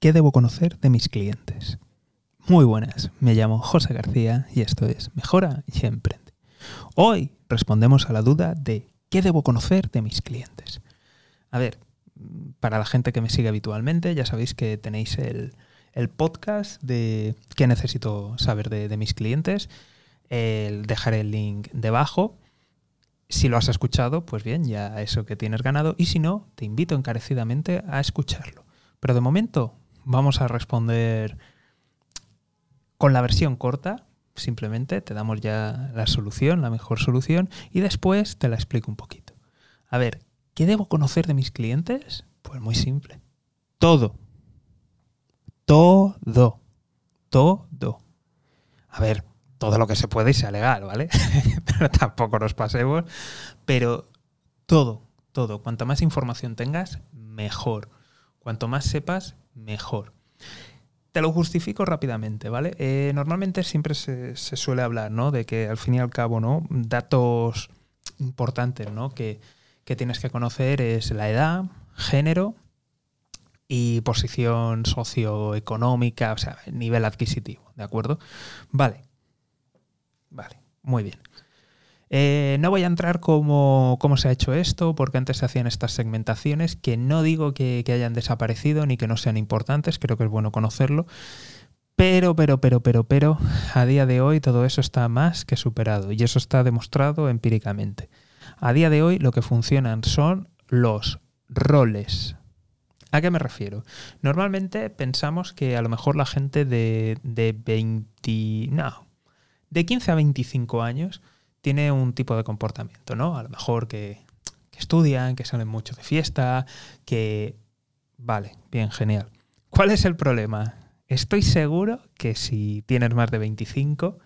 ¿Qué debo conocer de mis clientes? Muy buenas, me llamo José García y esto es Mejora y Emprende. Hoy respondemos a la duda de ¿qué debo conocer de mis clientes? A ver, para la gente que me sigue habitualmente, ya sabéis que tenéis el, podcast de qué necesito saber de, de mis clientes. El, dejaré el link debajo. Si lo has escuchado, pues bien, ya eso que tienes ganado. Y si no, te invito encarecidamente a escucharlo. Pero de momento vamos a responder con la versión corta. Simplemente te damos ya la solución, la mejor solución, y después te la explico un poquito. A ver, ¿qué debo conocer de mis clientes? Pues muy simple. Todo. Todo. Todo. A ver, todo lo que se puede y sea legal, ¿vale? pero tampoco nos pasemos. Pero todo, todo. Cuanta más información tengas, mejor. Cuanto más sepas, mejor. Te lo justifico rápidamente, ¿vale? Eh, normalmente siempre se, suele hablar, ¿no? De que al fin y al cabo, ¿no? Datos importantes, ¿no? Que, que tienes que conocer es la edad, género y posición socioeconómica, o sea, nivel adquisitivo, ¿de acuerdo? Vale, Vale, muy bien. Eh, no voy a entrar cómo, cómo, se ha hecho esto, porque antes se hacían estas segmentaciones, que no digo que, hayan desaparecido ni que no sean importantes, creo que es bueno conocerlo. Pero, pero, pero, pero, pero, a día de hoy todo eso está más que superado y eso está demostrado empíricamente. A día de hoy lo que funcionan son los roles. ¿A qué me refiero? Normalmente pensamos que a lo mejor la gente de, de 20... No, de 15 a 25 años tiene un tipo de comportamiento, ¿no? A lo mejor que, estudian, que salen mucho de fiesta, que... Vale, bien, genial. ¿Cuál es el problema? Estoy seguro que si tienes más de 25,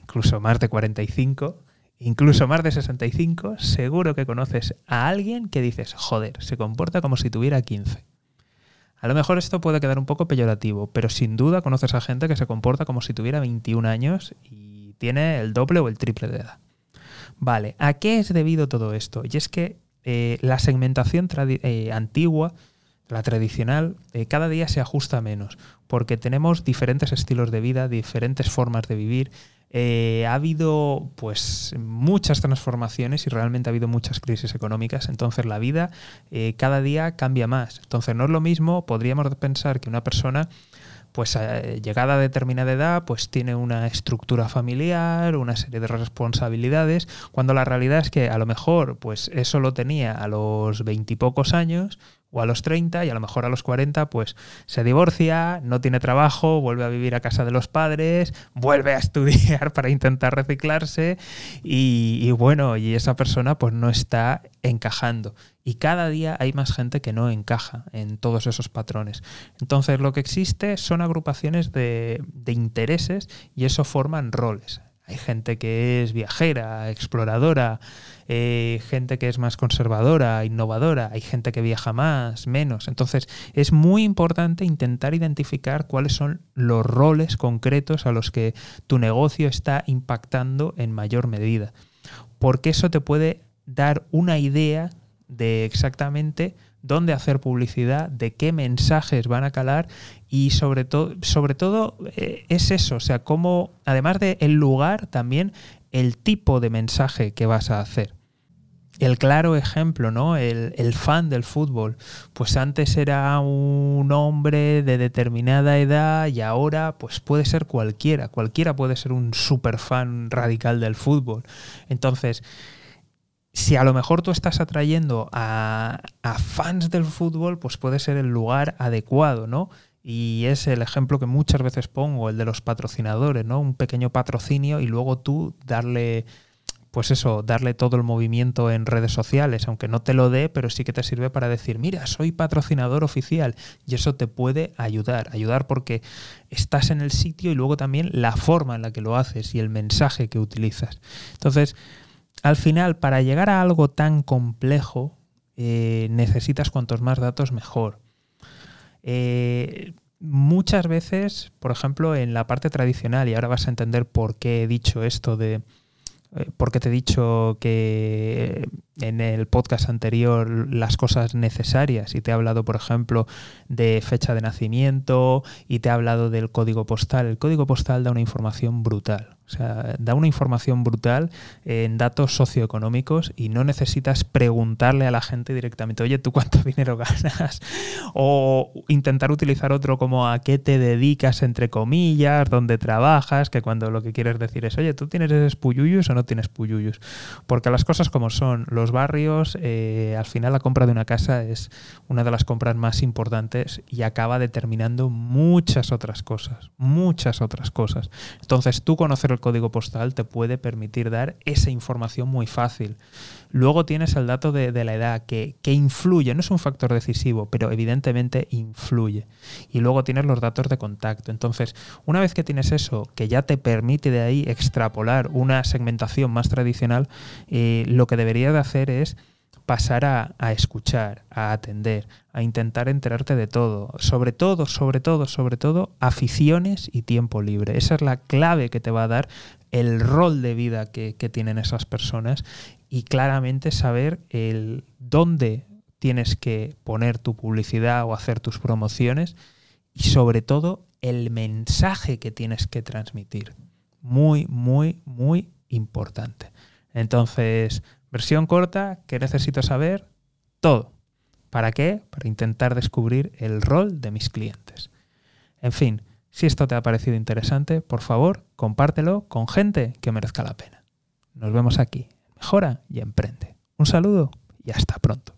incluso más de 45, incluso más de 65, seguro que conoces a alguien que dices, joder, se comporta como si tuviera 15. A lo mejor esto puede quedar un poco peyorativo, pero sin duda conoces a gente que se comporta como si tuviera 21 años y tiene el doble o el triple de edad. Vale, ¿a qué es debido todo esto? Y es que eh, la segmentación eh, antigua, la tradicional, eh, cada día se ajusta menos, porque tenemos diferentes estilos de vida, diferentes formas de vivir, ha habido pues muchas transformaciones y realmente ha habido muchas crisis económicas, entonces la vida cada día cambia más. Entonces no es lo mismo, podríamos pensar que una persona pues eh, llegada a determinada edad, pues tiene una estructura familiar, una serie de responsabilidades, cuando la realidad es que a lo mejor pues eso lo tenía a los veintipocos años o a los 30 y a lo mejor a los 40 pues se divorcia, no tiene trabajo, vuelve a vivir a casa de los padres, vuelve a estudiar para intentar reciclarse y, bueno, y esa persona pues no está encajando. Y cada día hay más gente que no encaja en todos esos patrones. Entonces lo que existe son agrupaciones de, de intereses y eso forman roles. Hay gente que es viajera, exploradora, eh, gente que es más conservadora, innovadora, hay gente que viaja más, menos. Entonces es muy importante intentar identificar cuáles son los roles concretos a los que tu negocio está impactando en mayor medida. Porque eso te puede dar una idea de exactamente dónde hacer publicidad, de qué mensajes van a calar y sobre todo, sobre todo eh, es eso, o sea, cómo, además del el lugar, también el tipo de mensaje que vas a hacer. El claro ejemplo, ¿no? El, el, fan del fútbol. Pues antes era un hombre de determinada edad y ahora pues puede ser cualquiera. Cualquiera puede ser un super fan radical del fútbol. Entonces, si a lo mejor tú estás atrayendo a, fans del fútbol, pues puede ser el lugar adecuado, ¿no? Y es el ejemplo que muchas veces pongo, el de los patrocinadores, ¿no? Un pequeño patrocinio y luego tú darle, pues eso, darle todo el movimiento en redes sociales, aunque no te lo dé, pero sí que te sirve para decir, mira, soy patrocinador oficial y eso te puede ayudar, ayudar porque estás en el sitio y luego también la forma en la que lo haces y el mensaje que utilizas. Entonces, al final, para llegar a algo tan complejo, eh, necesitas cuantos más datos mejor. Eh, muchas veces, por ejemplo, en la parte tradicional, y ahora vas a entender por qué he dicho esto de... Eh, por qué te he dicho que en el podcast anterior las cosas necesarias y te he hablado, por ejemplo, de fecha de nacimiento y te he hablado del código postal. El código postal da una información brutal. O sea, da una información brutal en datos socioeconómicos y no necesitas preguntarle a la gente directamente, oye, ¿tú cuánto dinero ganas? O intentar utilizar otro como a qué te dedicas, entre comillas, dónde trabajas, que cuando lo que quieres decir es, oye, ¿tú tienes puyuyus o no tienes puyuyus? Porque las cosas como son, los barrios, eh, al final la compra de una casa es una de las compras más importantes y acaba determinando muchas otras cosas, muchas otras cosas. Entonces, tú conocer el código postal te puede permitir dar esa información muy fácil. Luego tienes el dato de, la edad que, que, influye, no es un factor decisivo, pero evidentemente influye. Y luego tienes los datos de contacto. Entonces, una vez que tienes eso, que ya te permite de ahí extrapolar una segmentación más tradicional, eh, lo que deberías de hacer es pasar a, escuchar, a atender, a intentar enterarte de todo. Sobre todo, sobre todo, sobre todo, aficiones y tiempo libre. Esa es la clave que te va a dar el rol de vida que tienen esas personas y claramente saber el dónde tienes que poner tu publicidad o hacer tus promociones y sobre todo el mensaje que tienes que transmitir. Muy, muy, muy importante. Entonces, Versión corta, ¿qué necesito saber? Todo. ¿Para qué? Para intentar descubrir el rol de mis clientes. En fin, si esto te ha parecido interesante, por favor, compártelo con gente que merezca la pena. Nos vemos aquí. Mejora y emprende. Un saludo y hasta pronto.